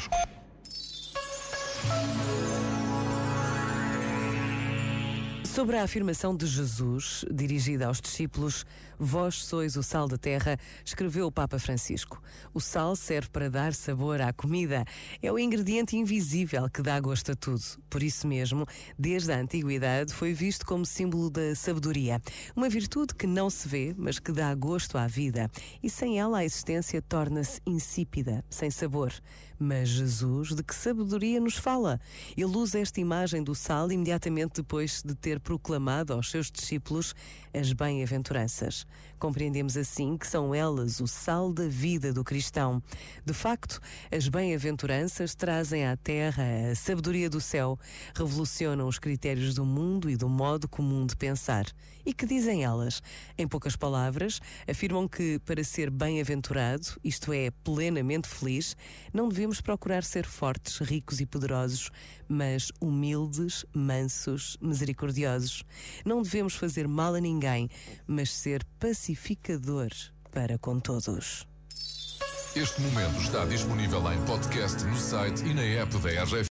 Marsz. Sobre a afirmação de Jesus, dirigida aos discípulos, Vós sois o sal da terra, escreveu o Papa Francisco. O sal serve para dar sabor à comida. É o ingrediente invisível que dá gosto a tudo. Por isso mesmo, desde a antiguidade, foi visto como símbolo da sabedoria. Uma virtude que não se vê, mas que dá gosto à vida. E sem ela a existência torna-se insípida, sem sabor. Mas Jesus, de que sabedoria nos fala? Ele usa esta imagem do sal imediatamente depois de ter proclamado aos seus discípulos as bem-aventuranças. Compreendemos assim que são elas o sal da vida do cristão. De facto, as bem-aventuranças trazem à terra a sabedoria do céu, revolucionam os critérios do mundo e do modo comum de pensar. E que dizem elas? Em poucas palavras, afirmam que para ser bem-aventurado, isto é, plenamente feliz, não devemos procurar ser fortes, ricos e poderosos, mas humildes, mansos, misericordiosos. Não devemos fazer mal a ninguém, mas ser pacificador para com todos. Este momento está disponível em podcast no site e na app da RGF.